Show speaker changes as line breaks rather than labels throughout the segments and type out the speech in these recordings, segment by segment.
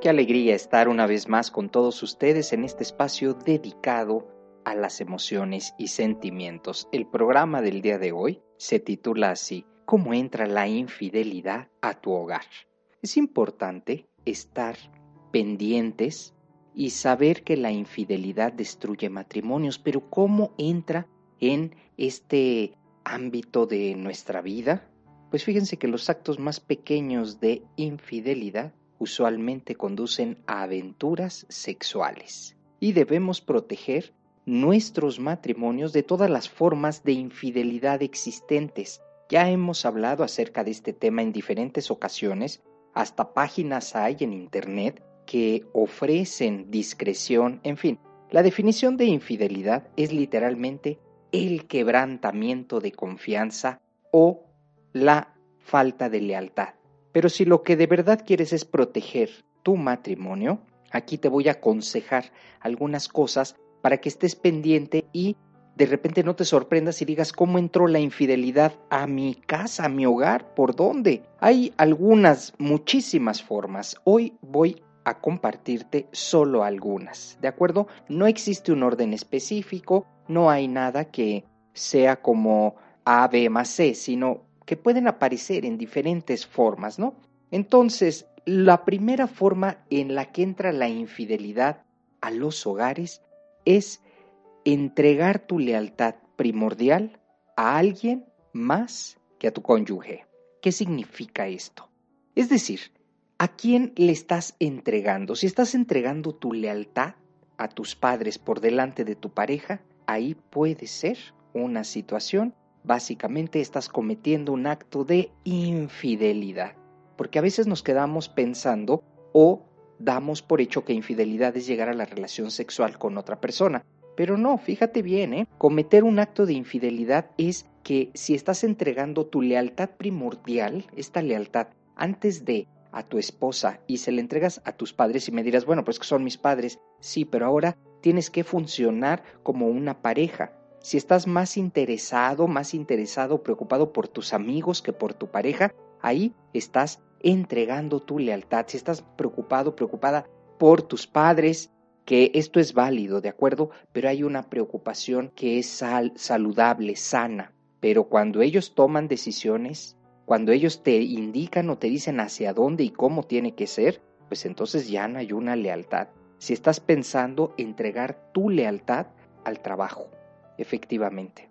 Qué alegría estar una vez más con todos ustedes en este espacio dedicado a las emociones y sentimientos. El programa del día de hoy se titula así, ¿Cómo entra la infidelidad a tu hogar? Es importante estar pendientes y saber que la infidelidad destruye matrimonios, pero ¿cómo entra en este ámbito de nuestra vida? Pues fíjense que los actos más pequeños de infidelidad usualmente conducen a aventuras sexuales y debemos proteger nuestros matrimonios de todas las formas de infidelidad existentes. Ya hemos hablado acerca de este tema en diferentes ocasiones, hasta páginas hay en Internet que ofrecen discreción, en fin, la definición de infidelidad es literalmente el quebrantamiento de confianza o la falta de lealtad. Pero si lo que de verdad quieres es proteger tu matrimonio, aquí te voy a aconsejar algunas cosas para que estés pendiente y de repente no te sorprendas y digas cómo entró la infidelidad a mi casa, a mi hogar, por dónde. Hay algunas, muchísimas formas. Hoy voy a compartirte solo algunas, ¿de acuerdo? No existe un orden específico, no hay nada que sea como A, B más C, sino que pueden aparecer en diferentes formas, ¿no? Entonces, la primera forma en la que entra la infidelidad a los hogares es entregar tu lealtad primordial a alguien más que a tu cónyuge. ¿Qué significa esto? Es decir, ¿a quién le estás entregando? Si estás entregando tu lealtad a tus padres por delante de tu pareja, ahí puede ser una situación básicamente estás cometiendo un acto de infidelidad. Porque a veces nos quedamos pensando o damos por hecho que infidelidad es llegar a la relación sexual con otra persona. Pero no, fíjate bien, ¿eh? cometer un acto de infidelidad es que si estás entregando tu lealtad primordial, esta lealtad, antes de a tu esposa y se la entregas a tus padres y me dirás, bueno, pues que son mis padres, sí, pero ahora tienes que funcionar como una pareja, si estás más interesado, más interesado, preocupado por tus amigos que por tu pareja, ahí estás entregando tu lealtad. Si estás preocupado, preocupada por tus padres, que esto es válido, ¿de acuerdo? Pero hay una preocupación que es saludable, sana. Pero cuando ellos toman decisiones, cuando ellos te indican o te dicen hacia dónde y cómo tiene que ser, pues entonces ya no hay una lealtad. Si estás pensando entregar tu lealtad al trabajo, efectivamente.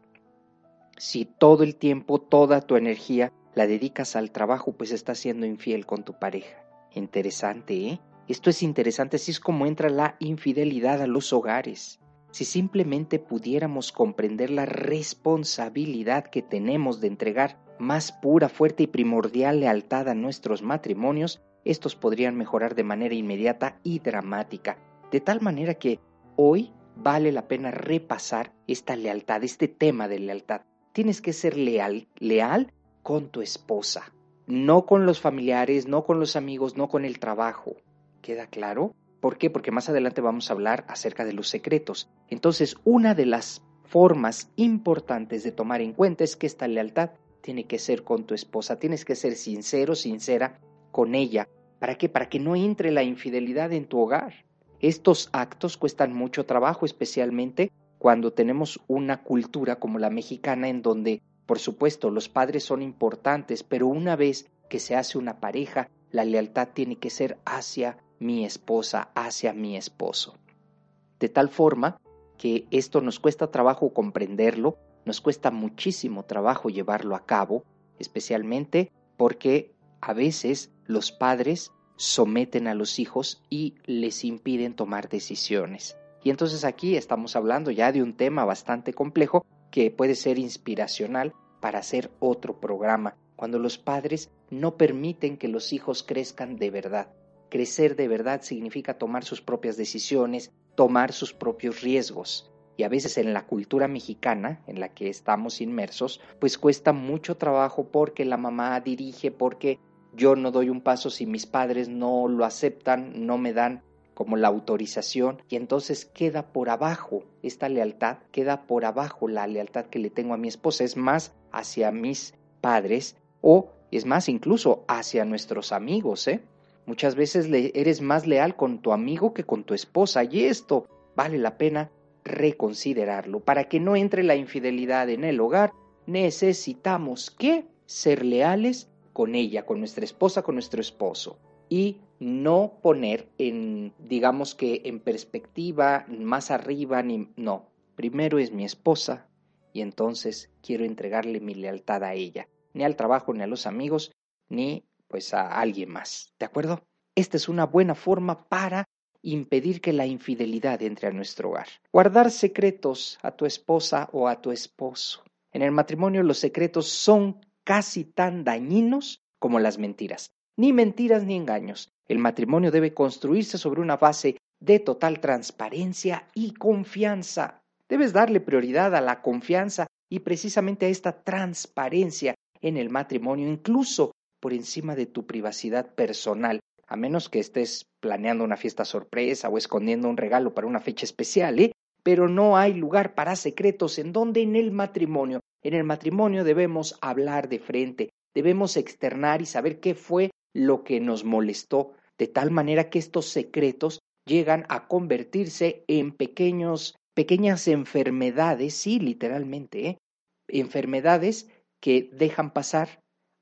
Si todo el tiempo, toda tu energía la dedicas al trabajo, pues estás siendo infiel con tu pareja. Interesante, ¿eh? Esto es interesante, así es como entra la infidelidad a los hogares. Si simplemente pudiéramos comprender la responsabilidad que tenemos de entregar más pura, fuerte y primordial lealtad a nuestros matrimonios, estos podrían mejorar de manera inmediata y dramática, de tal manera que hoy vale la pena repasar esta lealtad, este tema de lealtad. Tienes que ser leal, leal con tu esposa, no con los familiares, no con los amigos, no con el trabajo. ¿Queda claro? ¿Por qué? Porque más adelante vamos a hablar acerca de los secretos. Entonces, una de las formas importantes de tomar en cuenta es que esta lealtad tiene que ser con tu esposa, tienes que ser sincero, sincera con ella. ¿Para qué? Para que no entre la infidelidad en tu hogar. Estos actos cuestan mucho trabajo, especialmente cuando tenemos una cultura como la mexicana en donde, por supuesto, los padres son importantes, pero una vez que se hace una pareja, la lealtad tiene que ser hacia mi esposa, hacia mi esposo. De tal forma que esto nos cuesta trabajo comprenderlo, nos cuesta muchísimo trabajo llevarlo a cabo, especialmente porque a veces los padres someten a los hijos y les impiden tomar decisiones. Y entonces aquí estamos hablando ya de un tema bastante complejo que puede ser inspiracional para hacer otro programa, cuando los padres no permiten que los hijos crezcan de verdad. Crecer de verdad significa tomar sus propias decisiones, tomar sus propios riesgos. Y a veces en la cultura mexicana en la que estamos inmersos, pues cuesta mucho trabajo porque la mamá dirige, porque yo no doy un paso si mis padres no lo aceptan, no me dan como la autorización y entonces queda por abajo esta lealtad, queda por abajo la lealtad que le tengo a mi esposa, es más hacia mis padres o es más incluso hacia nuestros amigos, ¿eh? Muchas veces eres más leal con tu amigo que con tu esposa y esto vale la pena reconsiderarlo. Para que no entre la infidelidad en el hogar, necesitamos que ser leales con ella, con nuestra esposa, con nuestro esposo y no poner en, digamos que en perspectiva más arriba, ni no. Primero es mi esposa y entonces quiero entregarle mi lealtad a ella, ni al trabajo, ni a los amigos, ni pues a alguien más. ¿De acuerdo? Esta es una buena forma para impedir que la infidelidad entre a nuestro hogar. Guardar secretos a tu esposa o a tu esposo. En el matrimonio los secretos son casi tan dañinos como las mentiras. Ni mentiras ni engaños. El matrimonio debe construirse sobre una base de total transparencia y confianza. Debes darle prioridad a la confianza y precisamente a esta transparencia en el matrimonio, incluso por encima de tu privacidad personal, a menos que estés planeando una fiesta sorpresa o escondiendo un regalo para una fecha especial, ¿eh? Pero no hay lugar para secretos en donde en el matrimonio. En el matrimonio debemos hablar de frente, debemos externar y saber qué fue lo que nos molestó, de tal manera que estos secretos llegan a convertirse en pequeños, pequeñas enfermedades, sí, literalmente, ¿eh? enfermedades que dejan pasar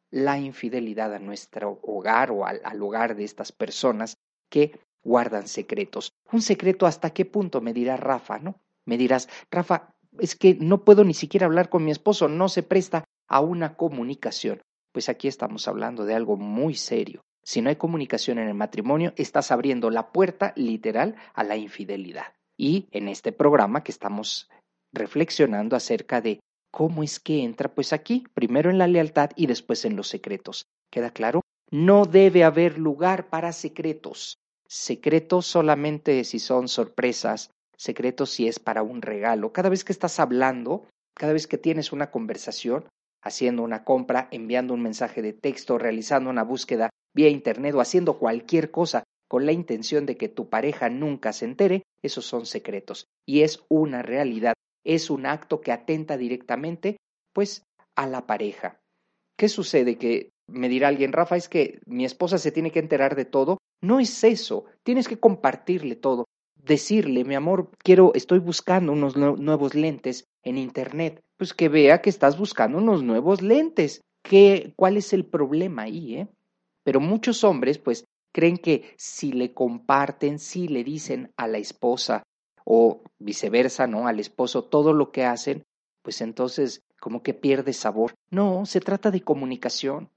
la infidelidad a nuestro hogar o al, al hogar de estas personas que guardan secretos. Un secreto hasta qué punto me dirá Rafa, ¿no? Me dirás, Rafa, es que no puedo ni siquiera hablar con mi esposo, no se presta a una comunicación. Pues aquí estamos hablando de algo muy serio. Si no hay comunicación en el matrimonio, estás abriendo la puerta literal a la infidelidad. Y en este programa que estamos reflexionando acerca de ¿Cómo es que entra? Pues aquí, primero en la lealtad y después en los secretos. ¿Queda claro? No debe haber lugar para secretos. Secretos solamente si son sorpresas, secretos si es para un regalo. Cada vez que estás hablando, cada vez que tienes una conversación, haciendo una compra, enviando un mensaje de texto, realizando una búsqueda vía internet o haciendo cualquier cosa con la intención de que tu pareja nunca se entere, esos son secretos y es una realidad es un acto que atenta directamente, pues, a la pareja. ¿Qué sucede? Que me dirá alguien, Rafa, es que mi esposa se tiene que enterar de todo. No es eso, tienes que compartirle todo. Decirle, mi amor, quiero, estoy buscando unos nuevos lentes en internet. Pues que vea que estás buscando unos nuevos lentes. ¿Qué, ¿Cuál es el problema ahí, eh? Pero muchos hombres, pues, creen que si le comparten, si le dicen a la esposa, o viceversa, ¿no? Al esposo, todo lo que hacen, pues entonces como que pierde sabor. No, se trata de comunicación.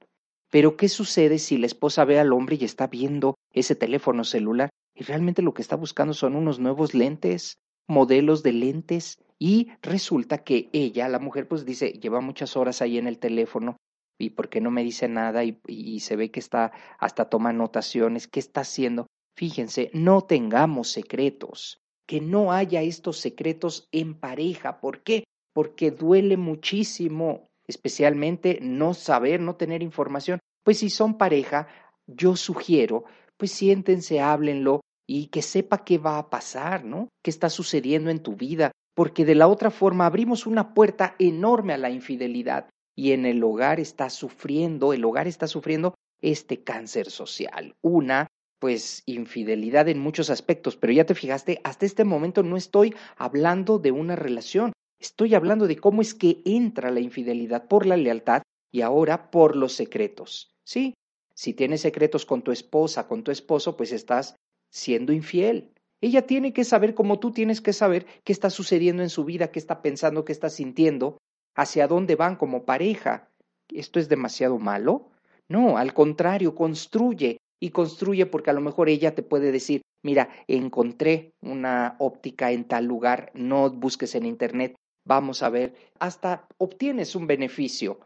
Pero ¿qué sucede si la esposa ve al hombre y está viendo ese teléfono celular y realmente lo que está buscando son unos nuevos lentes, modelos de lentes y resulta que ella, la mujer, pues dice, lleva muchas horas ahí en el teléfono y por qué no me dice nada y, se ve que está hasta toma anotaciones, ¿qué está haciendo? Fíjense, no tengamos secretos que no haya estos secretos en pareja. ¿Por qué? Porque duele muchísimo, especialmente no saber, no tener información. Pues si son pareja, yo sugiero, pues siéntense, háblenlo y que sepa qué va a pasar, ¿no? ¿Qué está sucediendo en tu vida? Porque de la otra forma abrimos una puerta enorme a la infidelidad y en el hogar está sufriendo, el hogar está sufriendo este cáncer social, una pues infidelidad en muchos aspectos, pero ya te fijaste, hasta este momento no estoy hablando de una relación, estoy hablando de cómo es que entra la infidelidad por la lealtad y ahora por los secretos. Sí, si tienes secretos con tu esposa, con tu esposo, pues estás siendo infiel. Ella tiene que saber, como tú tienes que saber, qué está sucediendo en su vida, qué está pensando, qué está sintiendo, hacia dónde van como pareja. ¿Esto es demasiado malo? No, al contrario, construye y construye porque a lo mejor ella te puede decir, mira, encontré una óptica en tal lugar, no busques en internet, vamos a ver, hasta obtienes un beneficio,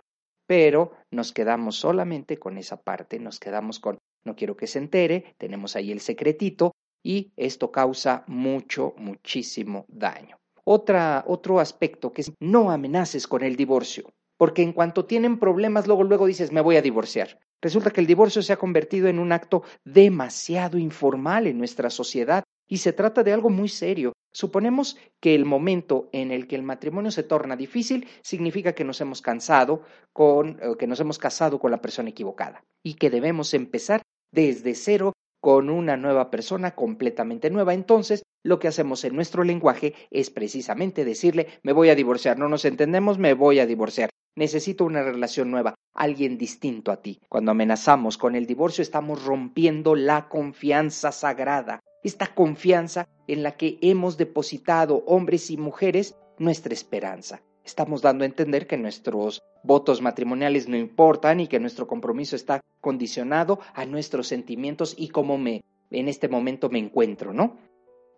pero nos quedamos solamente con esa parte, nos quedamos con, no quiero que se entere, tenemos ahí el secretito y esto causa mucho, muchísimo daño. Otra, otro aspecto que es no amenaces con el divorcio, porque en cuanto tienen problemas, luego, luego dices, me voy a divorciar. Resulta que el divorcio se ha convertido en un acto demasiado informal en nuestra sociedad y se trata de algo muy serio. Suponemos que el momento en el que el matrimonio se torna difícil significa que nos hemos cansado con, que nos hemos casado con la persona equivocada y que debemos empezar desde cero con una nueva persona completamente nueva. Entonces, lo que hacemos en nuestro lenguaje es precisamente decirle, me voy a divorciar, no nos entendemos, me voy a divorciar. Necesito una relación nueva, alguien distinto a ti. Cuando amenazamos con el divorcio estamos rompiendo la confianza sagrada, esta confianza en la que hemos depositado hombres y mujeres nuestra esperanza. Estamos dando a entender que nuestros votos matrimoniales no importan y que nuestro compromiso está condicionado a nuestros sentimientos y cómo me en este momento me encuentro, ¿no?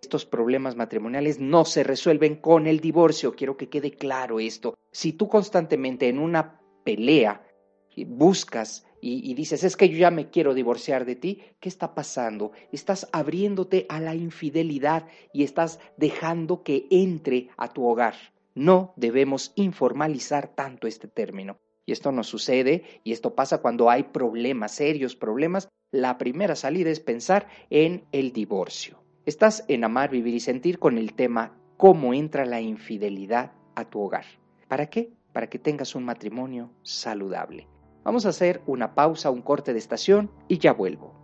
Estos problemas matrimoniales no se resuelven con el divorcio, quiero que quede claro esto. Si tú constantemente en una pelea buscas y, y, dices, es que yo ya me quiero divorciar de ti, ¿qué está pasando? Estás abriéndote a la infidelidad y estás dejando que entre a tu hogar. No debemos informalizar tanto este término. Y esto no sucede, y esto pasa cuando hay problemas, serios problemas. La primera salida es pensar en el divorcio. Estás en Amar, Vivir y Sentir con el tema ¿Cómo entra la infidelidad a tu hogar? ¿Para qué? Para que tengas un matrimonio saludable. Vamos a hacer una pausa, un corte de estación y ya vuelvo.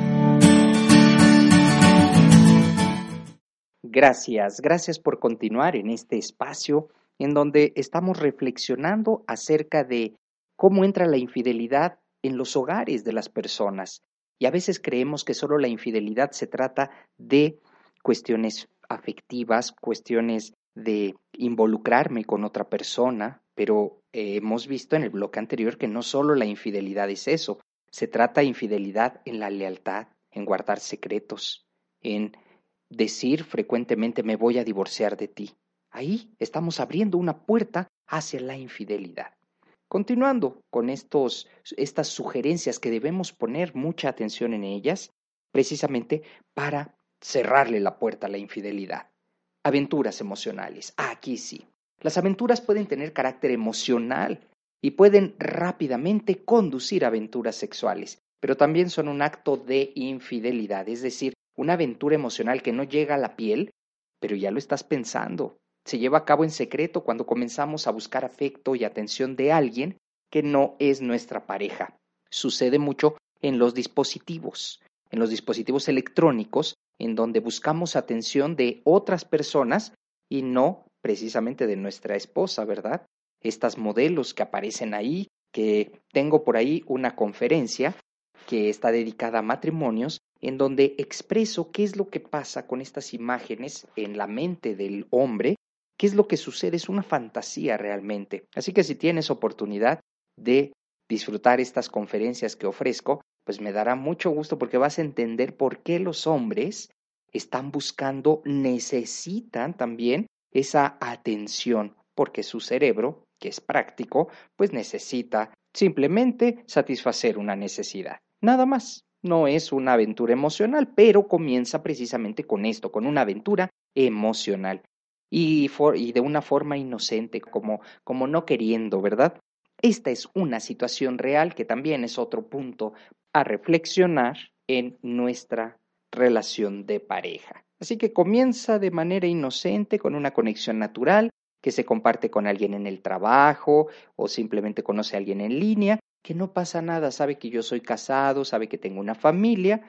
Gracias, gracias por continuar en este espacio en donde estamos reflexionando acerca de cómo entra la infidelidad en los hogares de las personas. Y a veces creemos que solo la infidelidad se trata de cuestiones afectivas, cuestiones de involucrarme con otra persona, pero hemos visto en el bloque anterior que no solo la infidelidad es eso, se trata de infidelidad en la lealtad, en guardar secretos, en decir frecuentemente me voy a divorciar de ti. Ahí estamos abriendo una puerta hacia la infidelidad. Continuando con estos, estas sugerencias que debemos poner mucha atención en ellas, precisamente para cerrarle la puerta a la infidelidad. Aventuras emocionales. Aquí sí. Las aventuras pueden tener carácter emocional y pueden rápidamente conducir a aventuras sexuales, pero también son un acto de infidelidad, es decir, una aventura emocional que no llega a la piel, pero ya lo estás pensando. Se lleva a cabo en secreto cuando comenzamos a buscar afecto y atención de alguien que no es nuestra pareja. Sucede mucho en los dispositivos, en los dispositivos electrónicos, en donde buscamos atención de otras personas y no precisamente de nuestra esposa, ¿verdad? Estas modelos que aparecen ahí, que tengo por ahí una conferencia que está dedicada a matrimonios en donde expreso qué es lo que pasa con estas imágenes en la mente del hombre, qué es lo que sucede, es una fantasía realmente. Así que si tienes oportunidad de disfrutar estas conferencias que ofrezco, pues me dará mucho gusto porque vas a entender por qué los hombres están buscando, necesitan también esa atención, porque su cerebro, que es práctico, pues necesita simplemente satisfacer una necesidad. Nada más. No es una aventura emocional, pero comienza precisamente con esto, con una aventura emocional. y, y de una forma inocente, como, como no queriendo, ¿verdad? Esta es una situación real que también es otro punto a reflexionar en nuestra relación de pareja. Así que comienza de manera inocente con una conexión natural que se comparte con alguien en el trabajo o simplemente conoce a alguien en línea, que no pasa nada, sabe que yo soy casado, sabe que tengo una familia,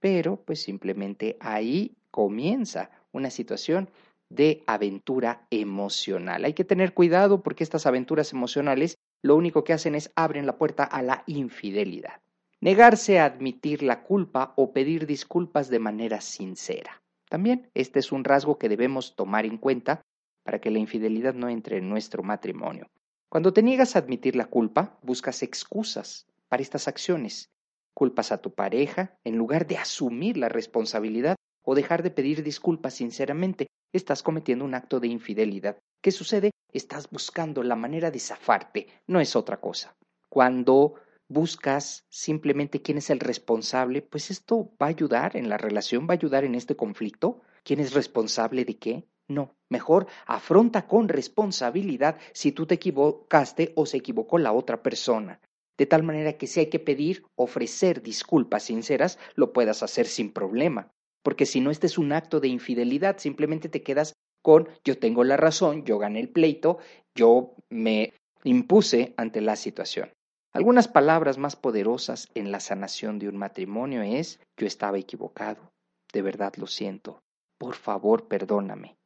pero pues simplemente ahí comienza una situación de aventura emocional. Hay que tener cuidado porque estas aventuras emocionales lo único que hacen es abren la puerta a la infidelidad. Negarse a admitir la culpa o pedir disculpas de manera sincera. También este es un rasgo que debemos tomar en cuenta para que la infidelidad no entre en nuestro matrimonio. Cuando te niegas a admitir la culpa, buscas excusas para estas acciones. Culpas a tu pareja en lugar de asumir la responsabilidad o dejar de pedir disculpas sinceramente. Estás cometiendo un acto de infidelidad. ¿Qué sucede? Estás buscando la manera de zafarte, no es otra cosa. Cuando buscas simplemente quién es el responsable, pues esto va a ayudar en la relación, va a ayudar en este conflicto. ¿Quién es responsable de qué? No, mejor afronta con responsabilidad si tú te equivocaste o se equivocó la otra persona. De tal manera que si hay que pedir, ofrecer disculpas sinceras, lo puedas hacer sin problema. Porque si no, este es un acto de infidelidad, simplemente te quedas con yo tengo la razón, yo gané el pleito, yo me impuse ante la situación. Algunas palabras más poderosas en la sanación de un matrimonio es yo estaba equivocado, de verdad lo siento, por favor perdóname,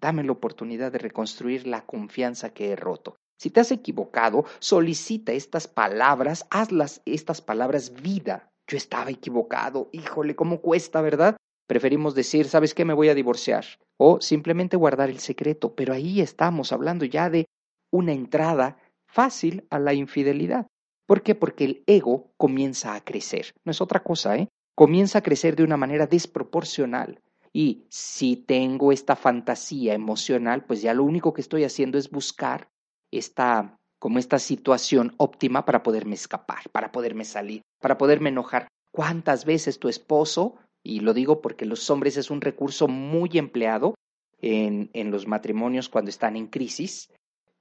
dame la oportunidad de reconstruir la confianza que he roto. Si te has equivocado, solicita estas palabras, hazlas estas palabras vida. Yo estaba equivocado, híjole, ¿cómo cuesta, verdad? Preferimos decir, ¿sabes qué? Me voy a divorciar. O simplemente guardar el secreto. Pero ahí estamos hablando ya de una entrada fácil a la infidelidad. ¿Por qué? Porque el ego comienza a crecer. No es otra cosa, ¿eh? Comienza a crecer de una manera desproporcional. Y si tengo esta fantasía emocional, pues ya lo único que estoy haciendo es buscar esta como esta situación óptima para poderme escapar, para poderme salir, para poderme enojar. ¿Cuántas veces tu esposo y lo digo porque los hombres es un recurso muy empleado en, en los matrimonios cuando están en crisis.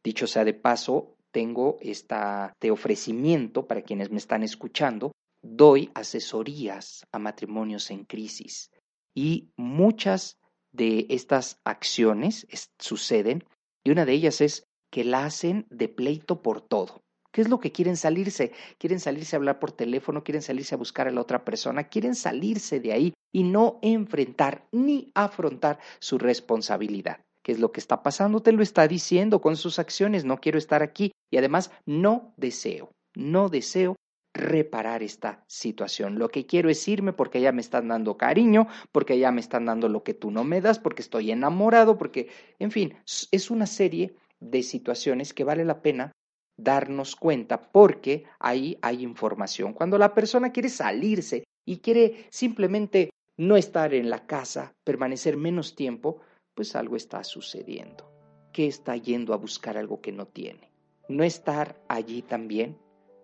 Dicho sea de paso, tengo este ofrecimiento para quienes me están escuchando. Doy asesorías a matrimonios en crisis y muchas de estas acciones suceden y una de ellas es que la hacen de pleito por todo. ¿Qué es lo que quieren salirse? Quieren salirse a hablar por teléfono, quieren salirse a buscar a la otra persona, quieren salirse de ahí y no enfrentar ni afrontar su responsabilidad. ¿Qué es lo que está pasando? Te lo está diciendo con sus acciones, no quiero estar aquí y además no deseo, no deseo reparar esta situación. Lo que quiero es irme porque ya me están dando cariño, porque ya me están dando lo que tú no me das, porque estoy enamorado, porque, en fin, es una serie de situaciones que vale la pena darnos cuenta porque ahí hay información. Cuando la persona quiere salirse y quiere simplemente no estar en la casa, permanecer menos tiempo, pues algo está sucediendo. Que está yendo a buscar algo que no tiene. No estar allí también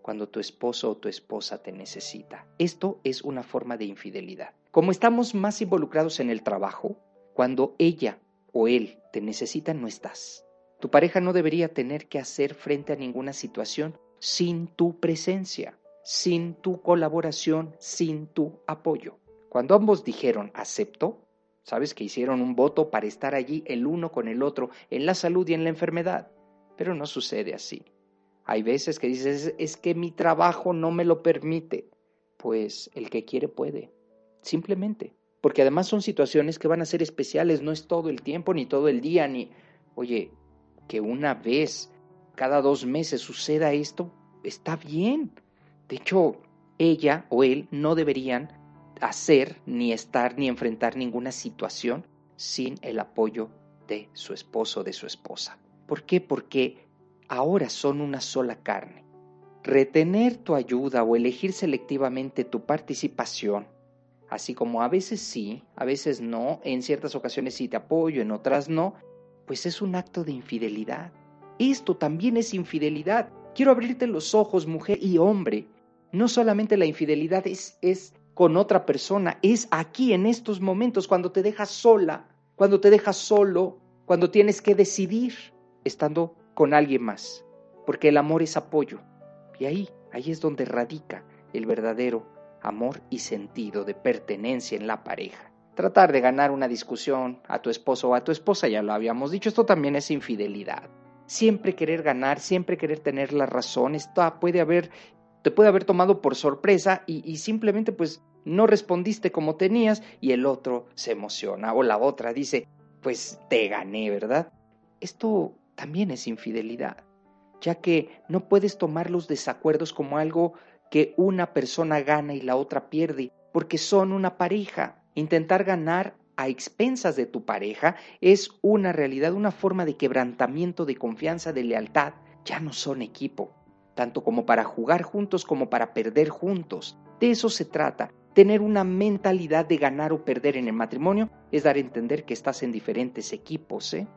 cuando tu esposo o tu esposa te necesita. Esto es una forma de infidelidad. Como estamos más involucrados en el trabajo, cuando ella o él te necesitan, no estás. Tu pareja no debería tener que hacer frente a ninguna situación sin tu presencia, sin tu colaboración, sin tu apoyo. Cuando ambos dijeron acepto, sabes que hicieron un voto para estar allí el uno con el otro en la salud y en la enfermedad, pero no sucede así. Hay veces que dices, es que mi trabajo no me lo permite. Pues el que quiere puede, simplemente. Porque además son situaciones que van a ser especiales, no es todo el tiempo, ni todo el día, ni... Oye, que una vez cada dos meses suceda esto, está bien. De hecho, ella o él no deberían hacer, ni estar, ni enfrentar ninguna situación sin el apoyo de su esposo de su esposa. ¿Por qué? Porque ahora son una sola carne. Retener tu ayuda o elegir selectivamente tu participación, así como a veces sí, a veces no, en ciertas ocasiones sí te apoyo, en otras no, pues es un acto de infidelidad. Esto también es infidelidad. Quiero abrirte los ojos, mujer y hombre. No solamente la infidelidad es, es con otra persona, es aquí en estos momentos, cuando te dejas sola, cuando te dejas solo, cuando tienes que decidir estando con alguien más, porque el amor es apoyo. Y ahí, ahí es donde radica el verdadero amor y sentido de pertenencia en la pareja. Tratar de ganar una discusión a tu esposo o a tu esposa, ya lo habíamos dicho, esto también es infidelidad. Siempre querer ganar, siempre querer tener la razón, esto puede haber, te puede haber tomado por sorpresa y, y simplemente pues no respondiste como tenías y el otro se emociona o la otra dice, pues te gané, ¿verdad? Esto también es infidelidad, ya que no puedes tomar los desacuerdos como algo que una persona gana y la otra pierde, porque son una pareja. Intentar ganar a expensas de tu pareja es una realidad, una forma de quebrantamiento de confianza, de lealtad. Ya no son equipo, tanto como para jugar juntos como para perder juntos. De eso se trata. Tener una mentalidad de ganar o perder en el matrimonio es dar a entender que estás en diferentes equipos, ¿eh?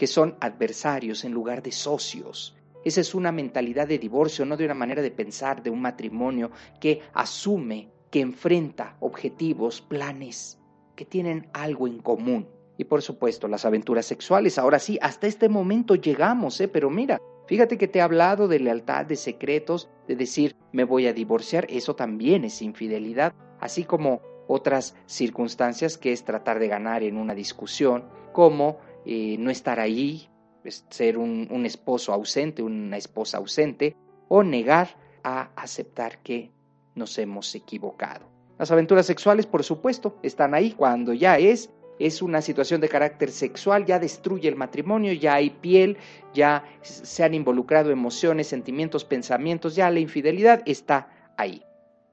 Que son adversarios en lugar de socios. Esa es una mentalidad de divorcio, no de una manera de pensar de un matrimonio que asume, que enfrenta objetivos, planes, que tienen algo en común. Y por supuesto, las aventuras sexuales. Ahora sí, hasta este momento llegamos, ¿eh? Pero mira, fíjate que te he hablado de lealtad, de secretos, de decir me voy a divorciar. Eso también es infidelidad, así como otras circunstancias que es tratar de ganar en una discusión, como eh, no estar ahí ser un, esposo ausente, una esposa ausente, o negar a aceptar que nos hemos equivocado. Las aventuras sexuales, por supuesto, están ahí cuando ya es es una situación de carácter sexual, ya destruye el matrimonio, ya hay piel, ya se han involucrado emociones, sentimientos, pensamientos, ya la infidelidad está ahí.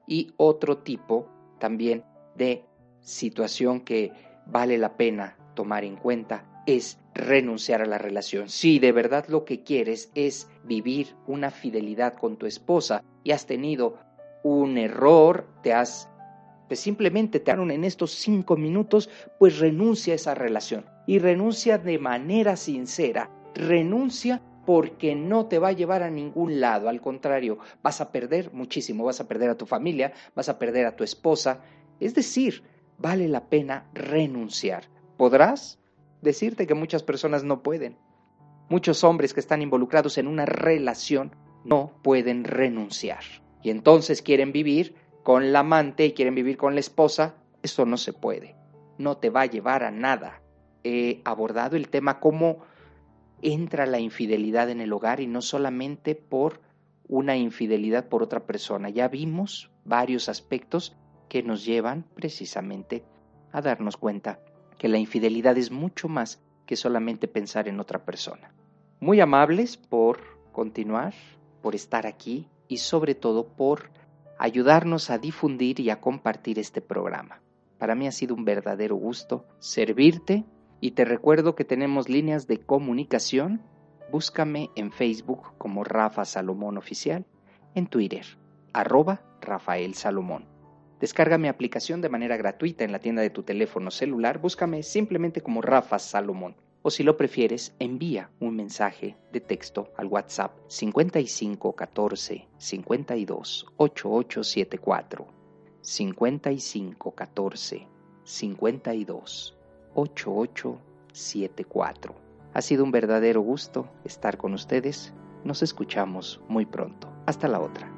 Y otro tipo también de situación que vale la pena tomar en cuenta es renunciar a la relación. Si de verdad lo que quieres es vivir una fidelidad con tu esposa y has tenido un error, te has, pues simplemente te dieron en estos cinco minutos, pues renuncia a esa relación y renuncia de manera sincera, renuncia porque no te va a llevar a ningún lado, al contrario, vas a perder muchísimo, vas a perder a tu familia, vas a perder a tu esposa, es decir, vale la pena renunciar. ¿Podrás? Decirte que muchas personas no pueden. Muchos hombres que están involucrados en una relación no pueden renunciar. Y entonces quieren vivir con la amante y quieren vivir con la esposa. Eso no se puede. No te va a llevar a nada. He abordado el tema cómo entra la infidelidad en el hogar y no solamente por una infidelidad por otra persona. Ya vimos varios aspectos que nos llevan precisamente a darnos cuenta que la infidelidad es mucho más que solamente pensar en otra persona. Muy amables por continuar, por estar aquí y sobre todo por ayudarnos a difundir y a compartir este programa. Para mí ha sido un verdadero gusto servirte y te recuerdo que tenemos líneas de comunicación. Búscame en Facebook como Rafa Salomón Oficial, en Twitter, arroba Rafael Salomón. Descarga mi aplicación de manera gratuita en la tienda de tu teléfono celular. Búscame simplemente como Rafa Salomón. O si lo prefieres, envía un mensaje de texto al WhatsApp 55 14 52 8874. 55 14 52 8874. Ha sido un verdadero gusto estar con ustedes. Nos escuchamos muy pronto. Hasta la otra.